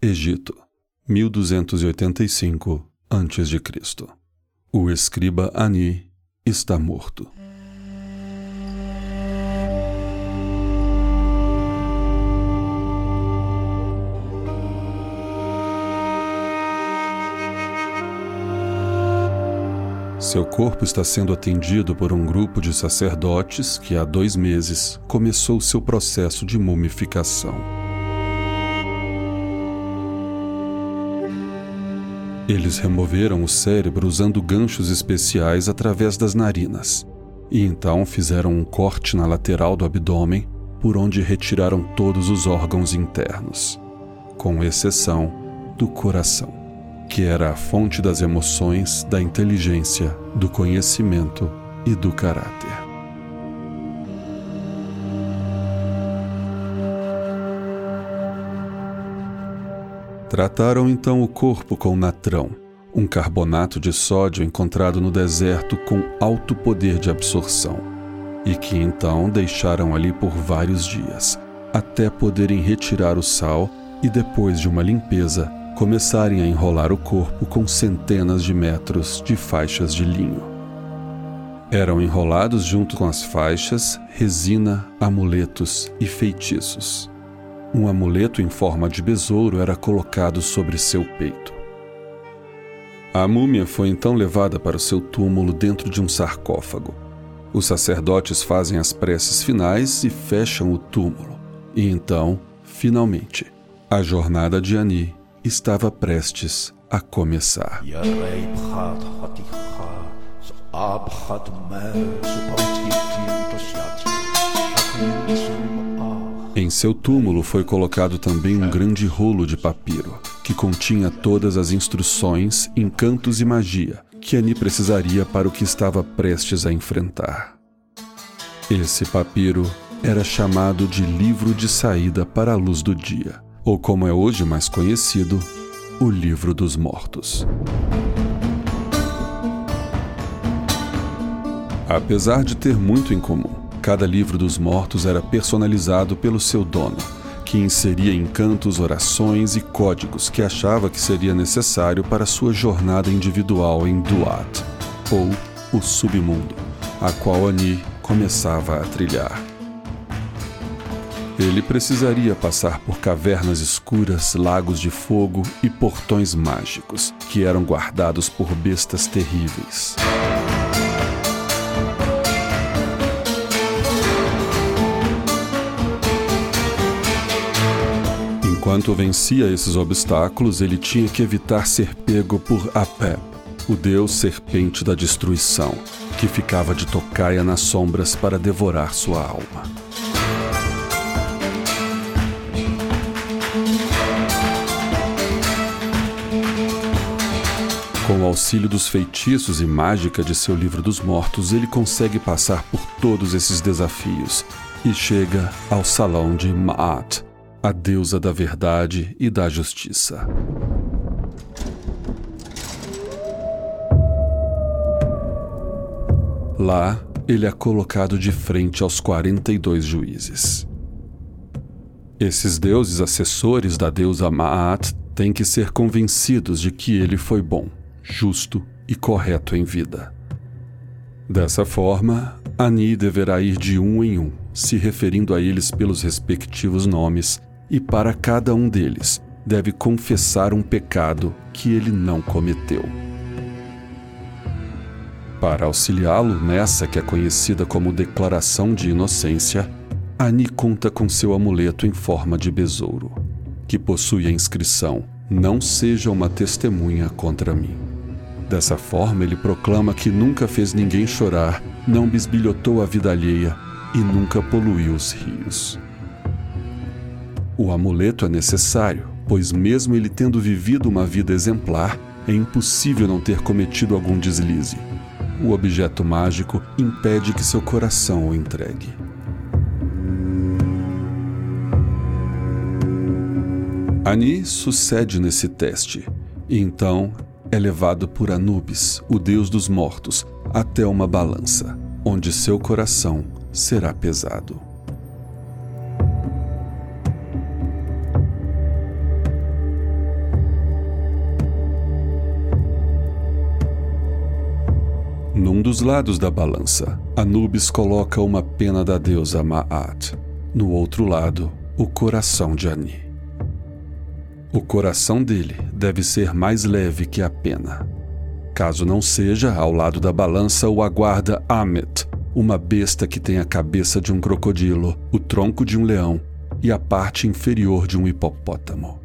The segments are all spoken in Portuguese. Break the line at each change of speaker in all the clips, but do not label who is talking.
Egito, 1285 a.C. O escriba Ani está morto. Seu corpo está sendo atendido por um grupo de sacerdotes que há dois meses começou seu processo de mumificação. Eles removeram o cérebro usando ganchos especiais através das narinas, e então fizeram um corte na lateral do abdômen por onde retiraram todos os órgãos internos, com exceção do coração que era a fonte das emoções, da inteligência, do conhecimento e do caráter. Trataram então o corpo com natrão, um carbonato de sódio encontrado no deserto com alto poder de absorção, e que então deixaram ali por vários dias, até poderem retirar o sal e, depois de uma limpeza, começarem a enrolar o corpo com centenas de metros de faixas de linho. Eram enrolados junto com as faixas resina, amuletos e feitiços. Um amuleto em forma de besouro era colocado sobre seu peito. A múmia foi então levada para o seu túmulo dentro de um sarcófago. Os sacerdotes fazem as preces finais e fecham o túmulo. E então, finalmente, a jornada de Ani estava prestes a começar. Em seu túmulo foi colocado também um grande rolo de papiro, que continha todas as instruções, encantos e magia que Ani precisaria para o que estava prestes a enfrentar. Esse papiro era chamado de Livro de Saída para a Luz do Dia ou como é hoje mais conhecido, o Livro dos Mortos. Apesar de ter muito em comum, cada livro dos mortos era personalizado pelo seu dono, que inseria encantos, orações e códigos que achava que seria necessário para sua jornada individual em Duat, ou o submundo, a qual Ani começava a trilhar. Ele precisaria passar por cavernas escuras, lagos de fogo e portões mágicos, que eram guardados por bestas terríveis. Enquanto vencia esses obstáculos, ele tinha que evitar ser pego por Apep, o deus serpente da destruição, que ficava de tocaia nas sombras para devorar sua alma. Com o auxílio dos feitiços e mágica de seu livro dos mortos, ele consegue passar por todos esses desafios e chega ao salão de Maat, a deusa da verdade e da justiça. Lá, ele é colocado de frente aos 42 juízes. Esses deuses assessores da deusa Maat têm que ser convencidos de que ele foi bom justo e correto em vida. Dessa forma, Ani deverá ir de um em um, se referindo a eles pelos respectivos nomes, e para cada um deles deve confessar um pecado que ele não cometeu. Para auxiliá-lo nessa que é conhecida como declaração de inocência, Ani conta com seu amuleto em forma de besouro, que possui a inscrição: Não seja uma testemunha contra mim. Dessa forma, ele proclama que nunca fez ninguém chorar, não bisbilhotou a vida alheia e nunca poluiu os rios. O amuleto é necessário, pois, mesmo ele tendo vivido uma vida exemplar, é impossível não ter cometido algum deslize. O objeto mágico impede que seu coração o entregue. Ani sucede nesse teste, e então é levado por Anubis, o deus dos mortos, até uma balança, onde seu coração será pesado. Num dos lados da balança, Anubis coloca uma pena da deusa Ma'at. No outro lado, o coração de Ani. O coração dele deve ser mais leve que a pena. Caso não seja, ao lado da balança o aguarda Amet, uma besta que tem a cabeça de um crocodilo, o tronco de um leão e a parte inferior de um hipopótamo.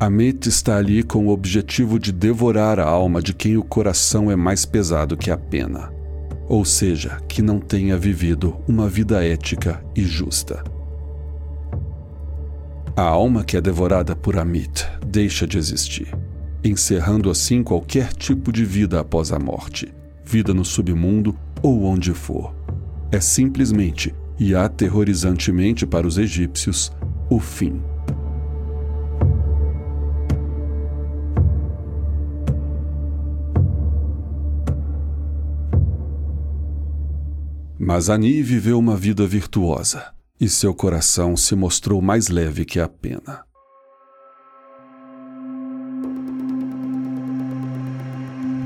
Amit está ali com o objetivo de devorar a alma de quem o coração é mais pesado que a pena, ou seja, que não tenha vivido uma vida ética e justa. A alma que é devorada por Amit deixa de existir, encerrando assim qualquer tipo de vida após a morte, vida no submundo ou onde for. É simplesmente e aterrorizantemente para os egípcios o fim. Mas Ani viveu uma vida virtuosa e seu coração se mostrou mais leve que a pena.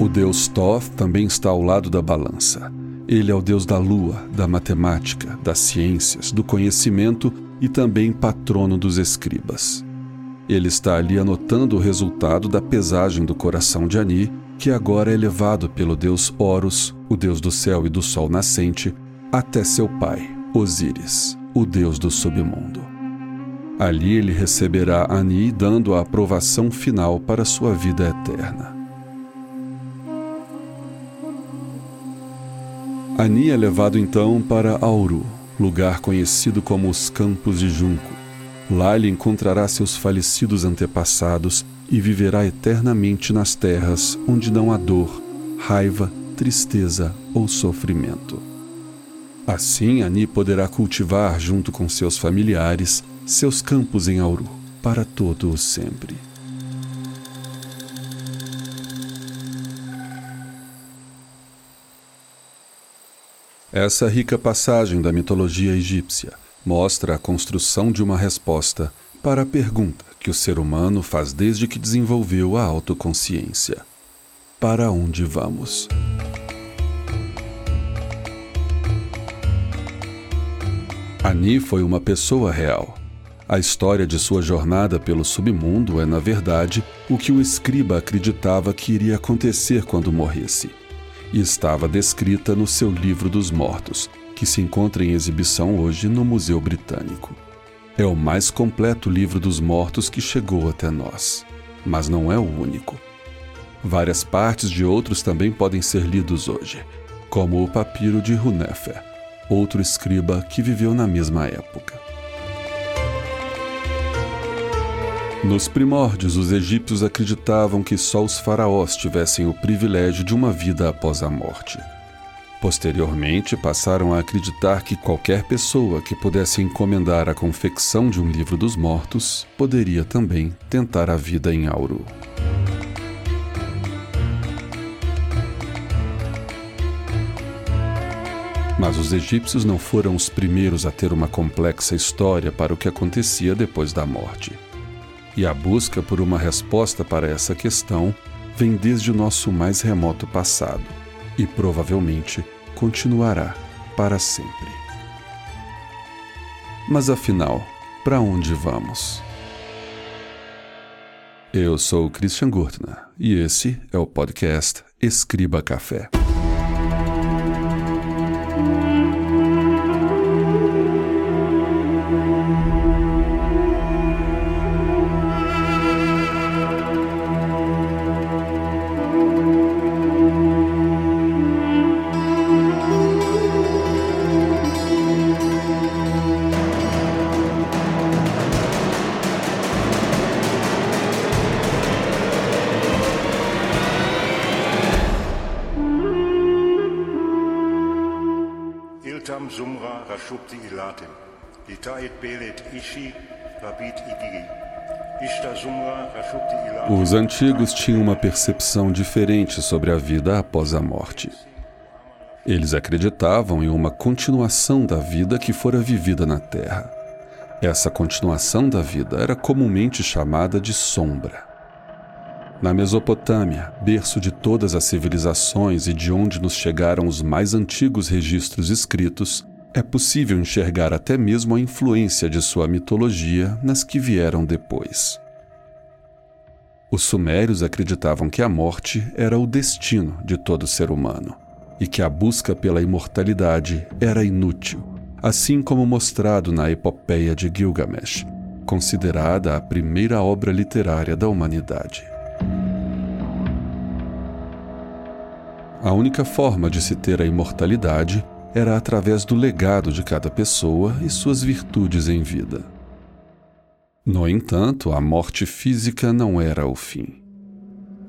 O deus Thoth também está ao lado da balança. Ele é o deus da lua, da matemática, das ciências, do conhecimento e também patrono dos escribas. Ele está ali anotando o resultado da pesagem do coração de Ani, que agora é levado pelo deus Horus, o deus do céu e do sol nascente, até seu pai, Osíris o deus do submundo. Ali ele receberá Ani, dando a aprovação final para sua vida eterna. Ani é levado então para Auru, lugar conhecido como os Campos de Junco. Lá ele encontrará seus falecidos antepassados e viverá eternamente nas terras onde não há dor, raiva, tristeza ou sofrimento. Assim, Ani poderá cultivar, junto com seus familiares, seus campos em Auru, para todo o sempre. Essa rica passagem da mitologia egípcia mostra a construção de uma resposta para a pergunta que o ser humano faz desde que desenvolveu a autoconsciência: Para onde vamos? Ani foi uma pessoa real. A história de sua jornada pelo submundo é, na verdade, o que o escriba acreditava que iria acontecer quando morresse. E estava descrita no seu Livro dos Mortos, que se encontra em exibição hoje no Museu Britânico. É o mais completo livro dos mortos que chegou até nós, mas não é o único. Várias partes de outros também podem ser lidos hoje, como o papiro de Hunefer outro escriba que viveu na mesma época. Nos primórdios, os egípcios acreditavam que só os faraós tivessem o privilégio de uma vida após a morte. Posteriormente, passaram a acreditar que qualquer pessoa que pudesse encomendar a confecção de um livro dos mortos poderia também tentar a vida em Auru. Mas os egípcios não foram os primeiros a ter uma complexa história para o que acontecia depois da morte. E a busca por uma resposta para essa questão vem desde o nosso mais remoto passado e provavelmente continuará para sempre. Mas afinal, para onde vamos? Eu sou Christian Gurtner e esse é o podcast Escriba Café. Os antigos tinham uma percepção diferente sobre a vida após a morte. Eles acreditavam em uma continuação da vida que fora vivida na Terra. Essa continuação da vida era comumente chamada de sombra. Na Mesopotâmia, berço de todas as civilizações e de onde nos chegaram os mais antigos registros escritos, é possível enxergar até mesmo a influência de sua mitologia nas que vieram depois. Os sumérios acreditavam que a morte era o destino de todo ser humano e que a busca pela imortalidade era inútil, assim como mostrado na epopeia de Gilgamesh, considerada a primeira obra literária da humanidade. A única forma de se ter a imortalidade era através do legado de cada pessoa e suas virtudes em vida. No entanto, a morte física não era o fim.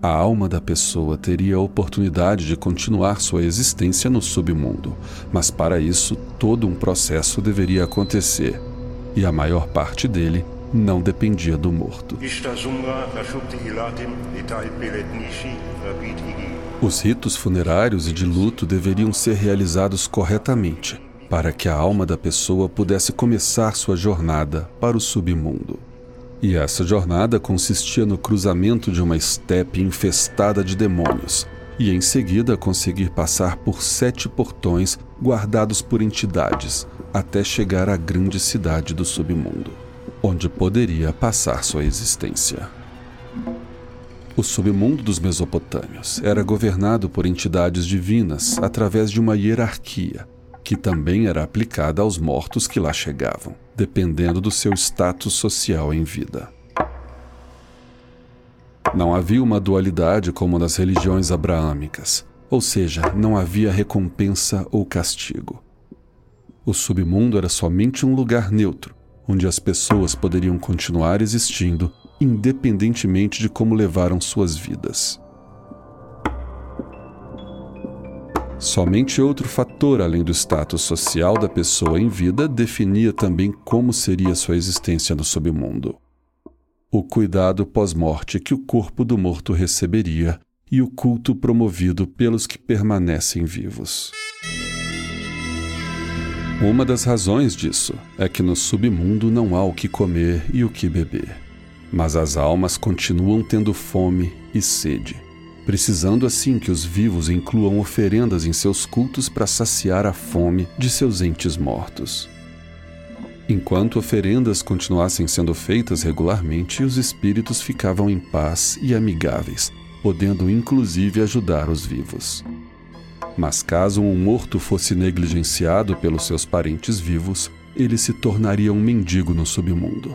A alma da pessoa teria a oportunidade de continuar sua existência no submundo, mas para isso todo um processo deveria acontecer, e a maior parte dele não dependia do morto. Os ritos funerários e de luto deveriam ser realizados corretamente, para que a alma da pessoa pudesse começar sua jornada para o submundo. E essa jornada consistia no cruzamento de uma estepe infestada de demônios, e em seguida conseguir passar por sete portões guardados por entidades, até chegar à grande cidade do submundo onde poderia passar sua existência. O submundo dos Mesopotâmios era governado por entidades divinas através de uma hierarquia, que também era aplicada aos mortos que lá chegavam, dependendo do seu status social em vida. Não havia uma dualidade como nas religiões abraâmicas, ou seja, não havia recompensa ou castigo. O submundo era somente um lugar neutro, onde as pessoas poderiam continuar existindo independentemente de como levaram suas vidas. Somente outro fator além do status social da pessoa em vida definia também como seria sua existência no submundo. O cuidado pós-morte que o corpo do morto receberia e o culto promovido pelos que permanecem vivos. Uma das razões disso é que no submundo não há o que comer e o que beber. Mas as almas continuam tendo fome e sede, precisando assim que os vivos incluam oferendas em seus cultos para saciar a fome de seus entes mortos. Enquanto oferendas continuassem sendo feitas regularmente, os espíritos ficavam em paz e amigáveis, podendo inclusive ajudar os vivos. Mas caso um morto fosse negligenciado pelos seus parentes vivos, ele se tornaria um mendigo no submundo.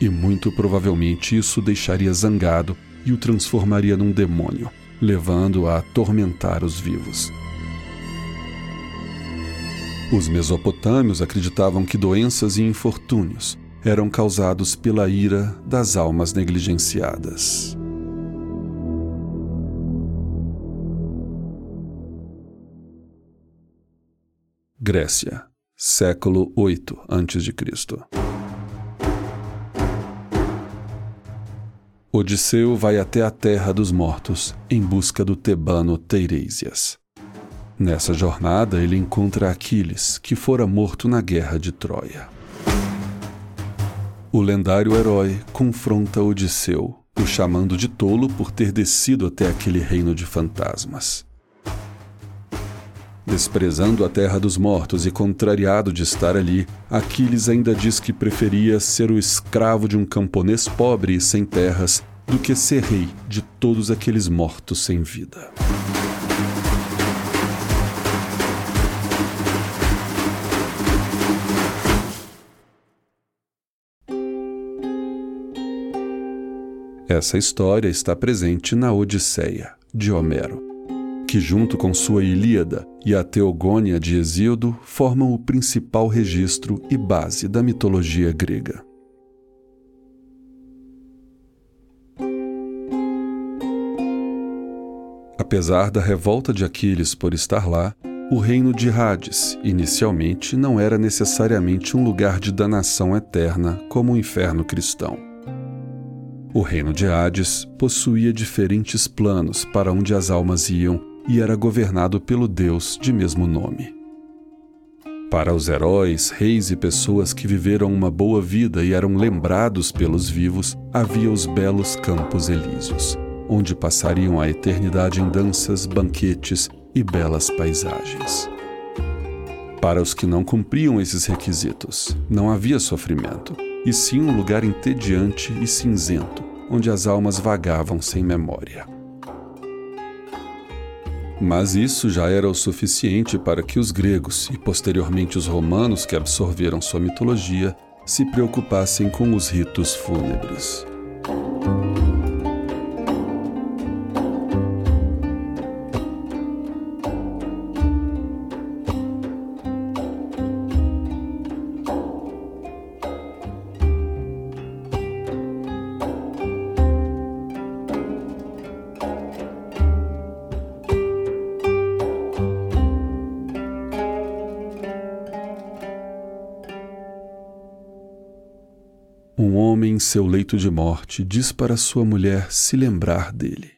E muito provavelmente isso o deixaria zangado e o transformaria num demônio, levando-o a atormentar os vivos. Os mesopotâmios acreditavam que doenças e infortúnios eram causados pela ira das almas negligenciadas. Grécia, século 8 a.C. Odisseu vai até a terra dos mortos em busca do tebano Teiresias. Nessa jornada, ele encontra Aquiles, que fora morto na guerra de Troia. O lendário herói confronta Odisseu, o chamando de tolo por ter descido até aquele reino de fantasmas. Desprezando a terra dos mortos e contrariado de estar ali, Aquiles ainda diz que preferia ser o escravo de um camponês pobre e sem terras do que ser rei de todos aqueles mortos sem vida. Essa história está presente na Odisseia, de Homero que, junto com sua Ilíada e a Teogônia de Hesíodo, formam o principal registro e base da mitologia grega. Apesar da revolta de Aquiles por estar lá, o reino de Hades, inicialmente, não era necessariamente um lugar de danação eterna como o inferno cristão. O reino de Hades possuía diferentes planos para onde as almas iam e era governado pelo Deus de mesmo nome. Para os heróis, reis e pessoas que viveram uma boa vida e eram lembrados pelos vivos, havia os belos Campos Elíseos, onde passariam a eternidade em danças, banquetes e belas paisagens. Para os que não cumpriam esses requisitos, não havia sofrimento, e sim um lugar entediante e cinzento, onde as almas vagavam sem memória. Mas isso já era o suficiente para que os gregos e posteriormente os romanos que absorveram sua mitologia se preocupassem com os ritos fúnebres. Homem em seu leito de morte diz para sua mulher se lembrar dele.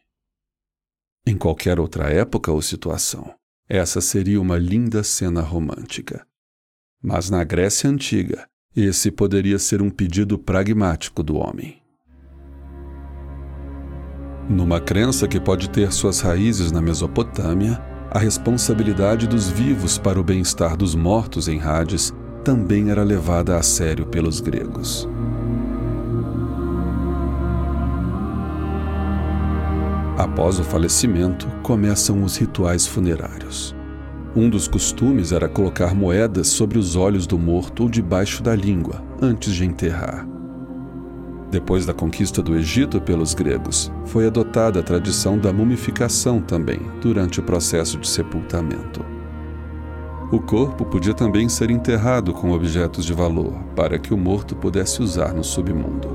Em qualquer outra época ou situação, essa seria uma linda cena romântica. Mas na Grécia Antiga, esse poderia ser um pedido pragmático do homem. Numa crença que pode ter suas raízes na Mesopotâmia, a responsabilidade dos vivos para o bem-estar dos mortos em Hades também era levada a sério pelos gregos. Após o falecimento, começam os rituais funerários. Um dos costumes era colocar moedas sobre os olhos do morto ou debaixo da língua, antes de enterrar. Depois da conquista do Egito pelos gregos, foi adotada a tradição da mumificação também, durante o processo de sepultamento. O corpo podia também ser enterrado com objetos de valor, para que o morto pudesse usar no submundo.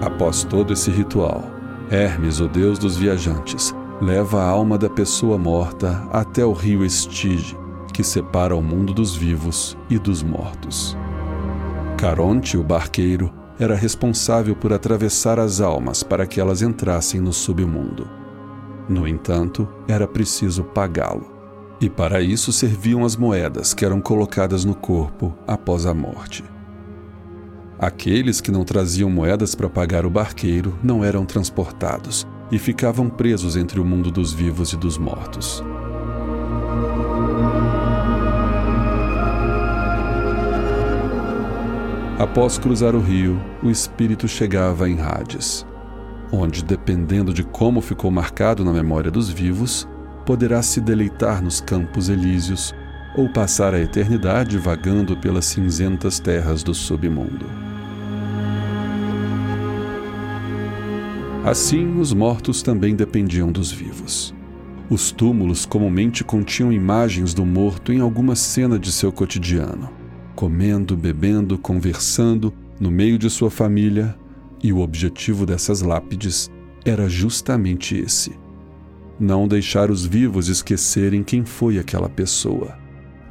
Após todo esse ritual, Hermes, o deus dos viajantes, leva a alma da pessoa morta até o rio Estige, que separa o mundo dos vivos e dos mortos. Caronte, o barqueiro, era responsável por atravessar as almas para que elas entrassem no submundo. No entanto, era preciso pagá-lo. E para isso serviam as moedas que eram colocadas no corpo após a morte. Aqueles que não traziam moedas para pagar o barqueiro não eram transportados e ficavam presos entre o mundo dos vivos e dos mortos. Após cruzar o rio, o espírito chegava em Hades, onde, dependendo de como ficou marcado na memória dos vivos, poderá se deleitar nos campos elíseos ou passar a eternidade vagando pelas cinzentas terras do submundo. Assim, os mortos também dependiam dos vivos. Os túmulos comumente continham imagens do morto em alguma cena de seu cotidiano, comendo, bebendo, conversando, no meio de sua família, e o objetivo dessas lápides era justamente esse: não deixar os vivos esquecerem quem foi aquela pessoa,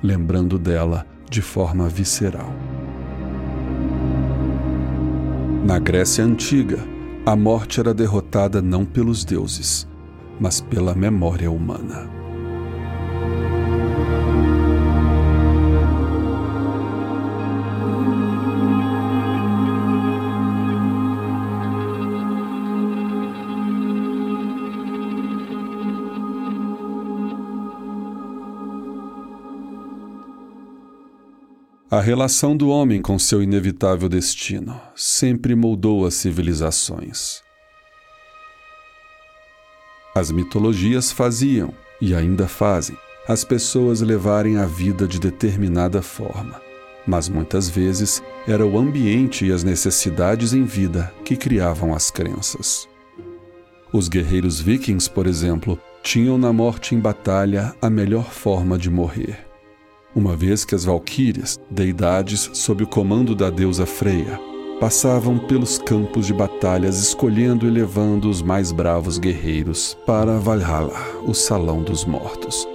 lembrando dela de forma visceral. Na Grécia Antiga, a morte era derrotada não pelos deuses, mas pela memória humana. A relação do homem com seu inevitável destino sempre moldou as civilizações. As mitologias faziam, e ainda fazem, as pessoas levarem a vida de determinada forma, mas muitas vezes era o ambiente e as necessidades em vida que criavam as crenças. Os guerreiros vikings, por exemplo, tinham na morte em batalha a melhor forma de morrer uma vez que as valquírias, deidades sob o comando da deusa Freia, passavam pelos campos de batalhas escolhendo e levando os mais bravos guerreiros para Valhalla, o salão dos mortos,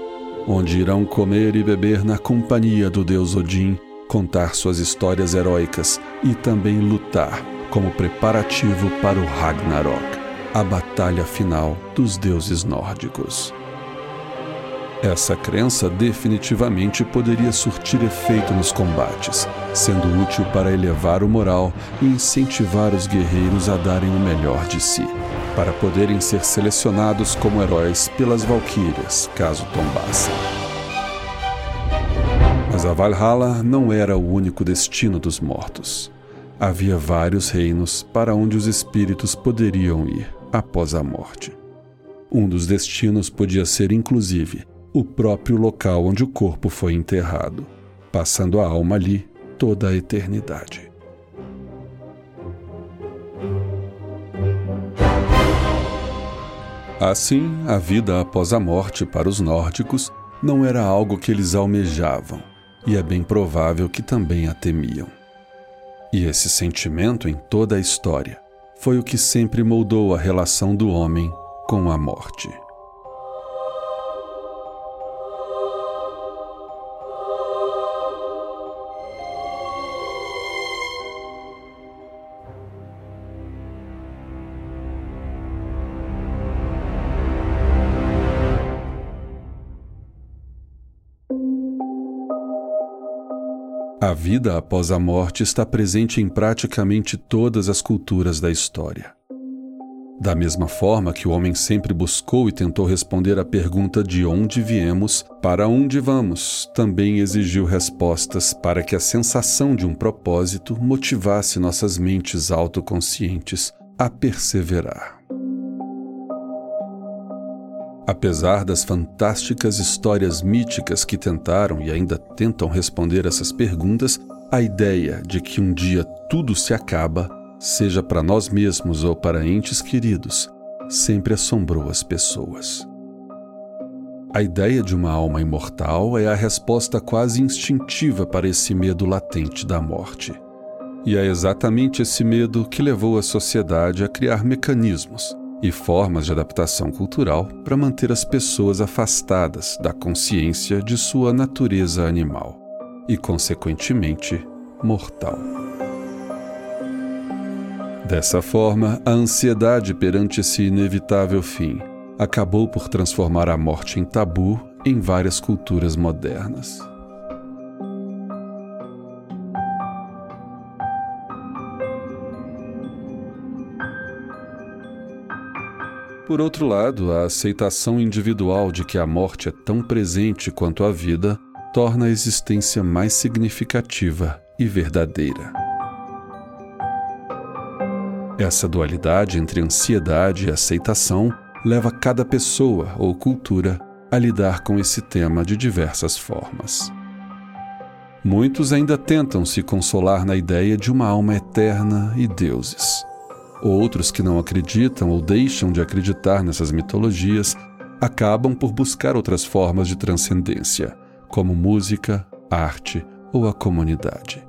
onde irão comer e beber na companhia do deus Odin, contar suas histórias heróicas e também lutar como preparativo para o Ragnarok, a batalha final dos deuses nórdicos. Essa crença definitivamente poderia surtir efeito nos combates, sendo útil para elevar o moral e incentivar os guerreiros a darem o melhor de si, para poderem ser selecionados como heróis pelas valquírias, caso tombassem. Mas a Valhalla não era o único destino dos mortos. Havia vários reinos para onde os espíritos poderiam ir após a morte. Um dos destinos podia ser, inclusive, o próprio local onde o corpo foi enterrado, passando a alma ali toda a eternidade. Assim, a vida após a morte para os nórdicos não era algo que eles almejavam, e é bem provável que também a temiam. E esse sentimento em toda a história foi o que sempre moldou a relação do homem com a morte. A vida após a morte está presente em praticamente todas as culturas da história. Da mesma forma que o homem sempre buscou e tentou responder à pergunta de onde viemos, para onde vamos, também exigiu respostas para que a sensação de um propósito motivasse nossas mentes autoconscientes a perseverar. Apesar das fantásticas histórias míticas que tentaram e ainda tentam responder essas perguntas, a ideia de que um dia tudo se acaba, seja para nós mesmos ou para entes queridos, sempre assombrou as pessoas. A ideia de uma alma imortal é a resposta quase instintiva para esse medo latente da morte. E é exatamente esse medo que levou a sociedade a criar mecanismos e formas de adaptação cultural para manter as pessoas afastadas da consciência de sua natureza animal e, consequentemente, mortal. Dessa forma, a ansiedade perante esse inevitável fim acabou por transformar a morte em tabu em várias culturas modernas. Por outro lado, a aceitação individual de que a morte é tão presente quanto a vida torna a existência mais significativa e verdadeira. Essa dualidade entre ansiedade e aceitação leva cada pessoa ou cultura a lidar com esse tema de diversas formas. Muitos ainda tentam se consolar na ideia de uma alma eterna e deuses. Outros que não acreditam ou deixam de acreditar nessas mitologias acabam por buscar outras formas de transcendência, como música, arte ou a comunidade.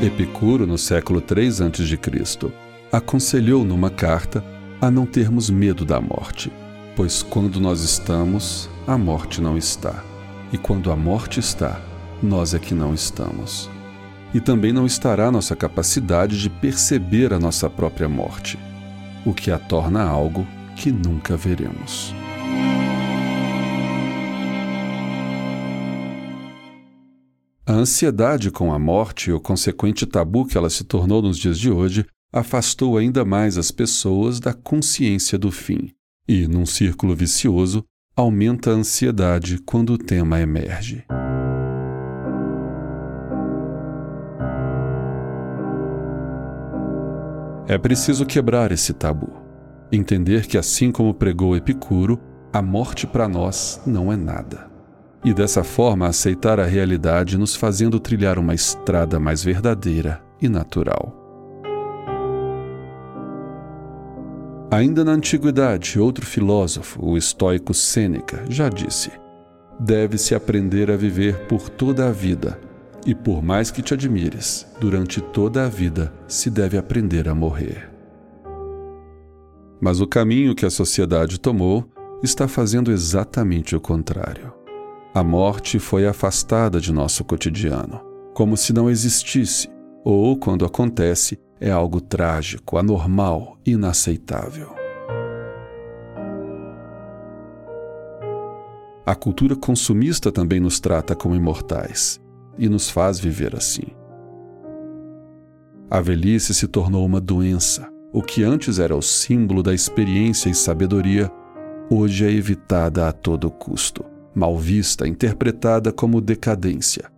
Epicuro, no século 3 a.C., aconselhou numa carta a não termos medo da morte, pois quando nós estamos, a morte não está, e quando a morte está, nós é que não estamos. E também não estará nossa capacidade de perceber a nossa própria morte, o que a torna algo que nunca veremos. A ansiedade com a morte e o consequente tabu que ela se tornou nos dias de hoje afastou ainda mais as pessoas da consciência do fim. E, num círculo vicioso, aumenta a ansiedade quando o tema emerge. É preciso quebrar esse tabu, entender que, assim como pregou Epicuro, a morte para nós não é nada e dessa forma aceitar a realidade, nos fazendo trilhar uma estrada mais verdadeira e natural. Ainda na antiguidade, outro filósofo, o estoico Sêneca, já disse: deve-se aprender a viver por toda a vida, e por mais que te admires, durante toda a vida se deve aprender a morrer. Mas o caminho que a sociedade tomou está fazendo exatamente o contrário A morte foi afastada de nosso cotidiano, como se não existisse, ou, quando acontece, é algo trágico, anormal, inaceitável. A cultura consumista também nos trata como imortais e nos faz viver assim. A velhice se tornou uma doença. O que antes era o símbolo da experiência e sabedoria, hoje é evitada a todo custo, mal vista, interpretada como decadência.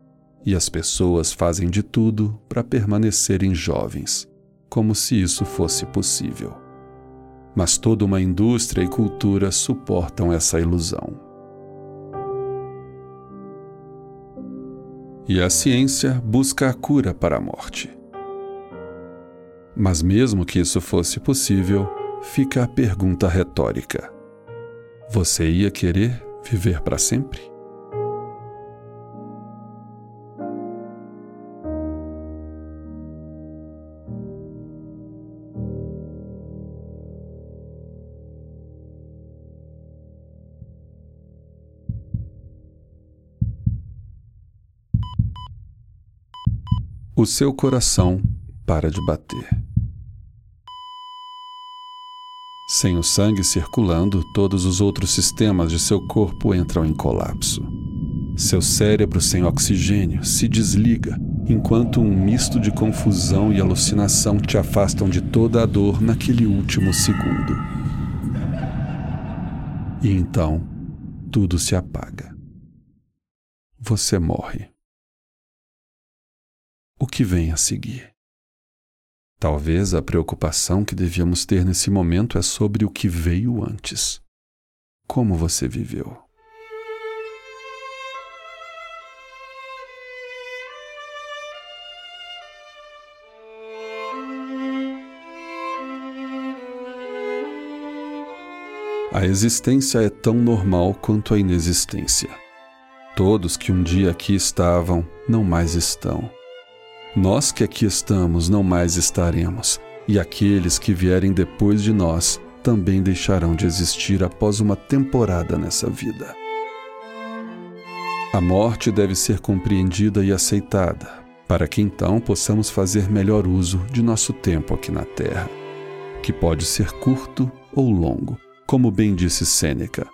E as pessoas fazem de tudo para permanecerem jovens, como se isso fosse possível. Mas toda uma indústria e cultura suportam essa ilusão. E a ciência busca a cura para a morte. Mas, mesmo que isso fosse possível, fica a pergunta retórica: Você ia querer viver para sempre? O seu coração para de bater. Sem o sangue circulando, todos os outros sistemas de seu corpo entram em colapso. Seu cérebro sem oxigênio se desliga, enquanto um misto de confusão e alucinação te afastam de toda a dor naquele último segundo. E então, tudo se apaga. Você morre. O que vem a seguir? Talvez a preocupação que devíamos ter nesse momento é sobre o que veio antes. Como você viveu? A existência é tão normal quanto a inexistência. Todos que um dia aqui estavam não mais estão. Nós que aqui estamos não mais estaremos, e aqueles que vierem depois de nós também deixarão de existir após uma temporada nessa vida. A morte deve ser compreendida e aceitada, para que então possamos fazer melhor uso de nosso tempo aqui na Terra, que pode ser curto ou longo, como bem disse Sêneca.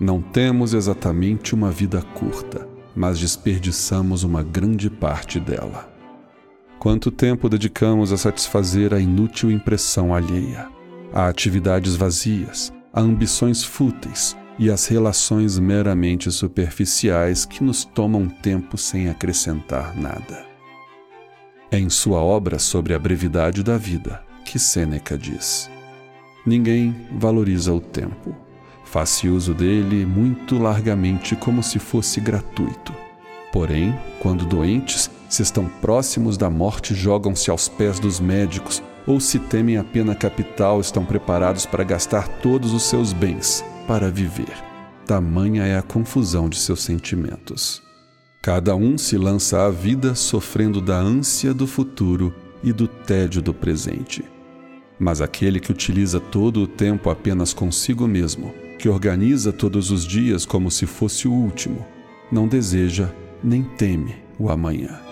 Não temos exatamente uma vida curta, mas desperdiçamos uma grande parte dela. Quanto tempo dedicamos a satisfazer a inútil impressão alheia, a atividades vazias, a ambições fúteis e às relações meramente superficiais que nos tomam tempo sem acrescentar nada. É em sua obra sobre a brevidade da vida que Sêneca diz: Ninguém valoriza o tempo. Faz-se uso dele muito largamente como se fosse gratuito. Porém, quando doentes, se estão próximos da morte, jogam-se aos pés dos médicos, ou se temem a pena capital, estão preparados para gastar todos os seus bens para viver. Tamanha é a confusão de seus sentimentos. Cada um se lança à vida sofrendo da ânsia do futuro e do tédio do presente. Mas aquele que utiliza todo o tempo apenas consigo mesmo, que organiza todos os dias como se fosse o último, não deseja nem teme o amanhã.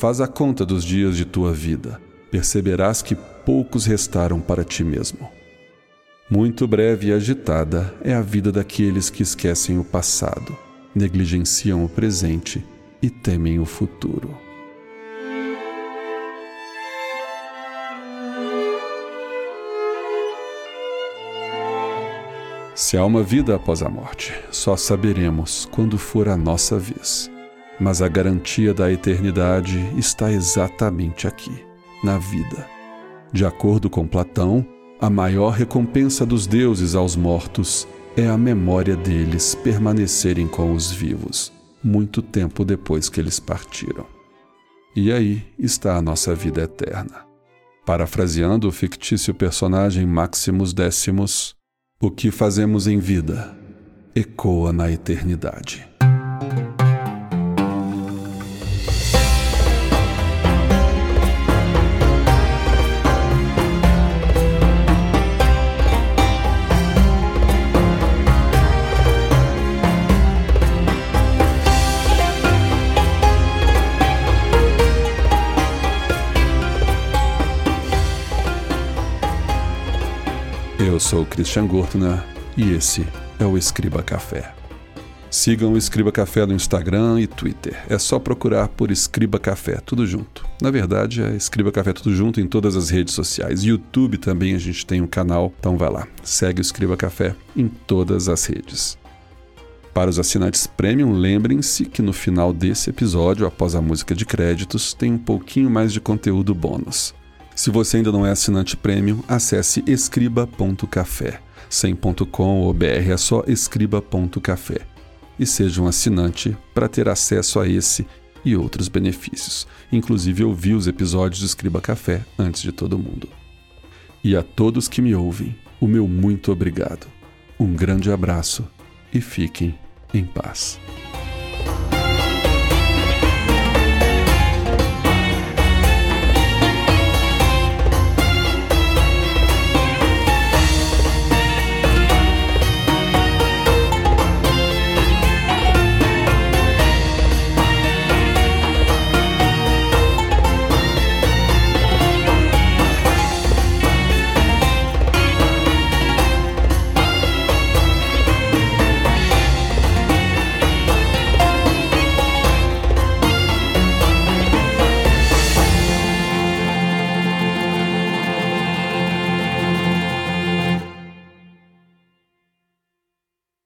Faz a conta dos dias de tua vida, perceberás que poucos restaram para ti mesmo. Muito breve e agitada é a vida daqueles que esquecem o passado, negligenciam o presente e temem o futuro. Se há uma vida após a morte, só saberemos quando for a nossa vez mas a garantia da eternidade está exatamente aqui, na vida. De acordo com Platão, a maior recompensa dos deuses aos mortos é a memória deles permanecerem com os vivos, muito tempo depois que eles partiram. E aí está a nossa vida eterna. Parafraseando o fictício personagem Maximus Décimos, o que fazemos em vida ecoa na eternidade. Sou Christian Gortner e esse é o Escriba Café. Sigam o Escriba Café no Instagram e Twitter. É só procurar por Escriba Café, tudo junto. Na verdade, é Escriba Café tudo junto em todas as redes sociais. YouTube também a gente tem um canal, então vai lá. Segue o Escriba Café em todas as redes. Para os assinantes premium, lembrem-se que no final desse episódio, após a música de créditos, tem um pouquinho mais de conteúdo bônus. Se você ainda não é assinante premium, acesse escriba.café. Sem ponto .com ou br é só escriba.café e seja um assinante para ter acesso a esse e outros benefícios, inclusive ouvir os episódios do Escriba Café antes de todo mundo. E a todos que me ouvem, o meu muito obrigado. Um grande abraço e fiquem em paz.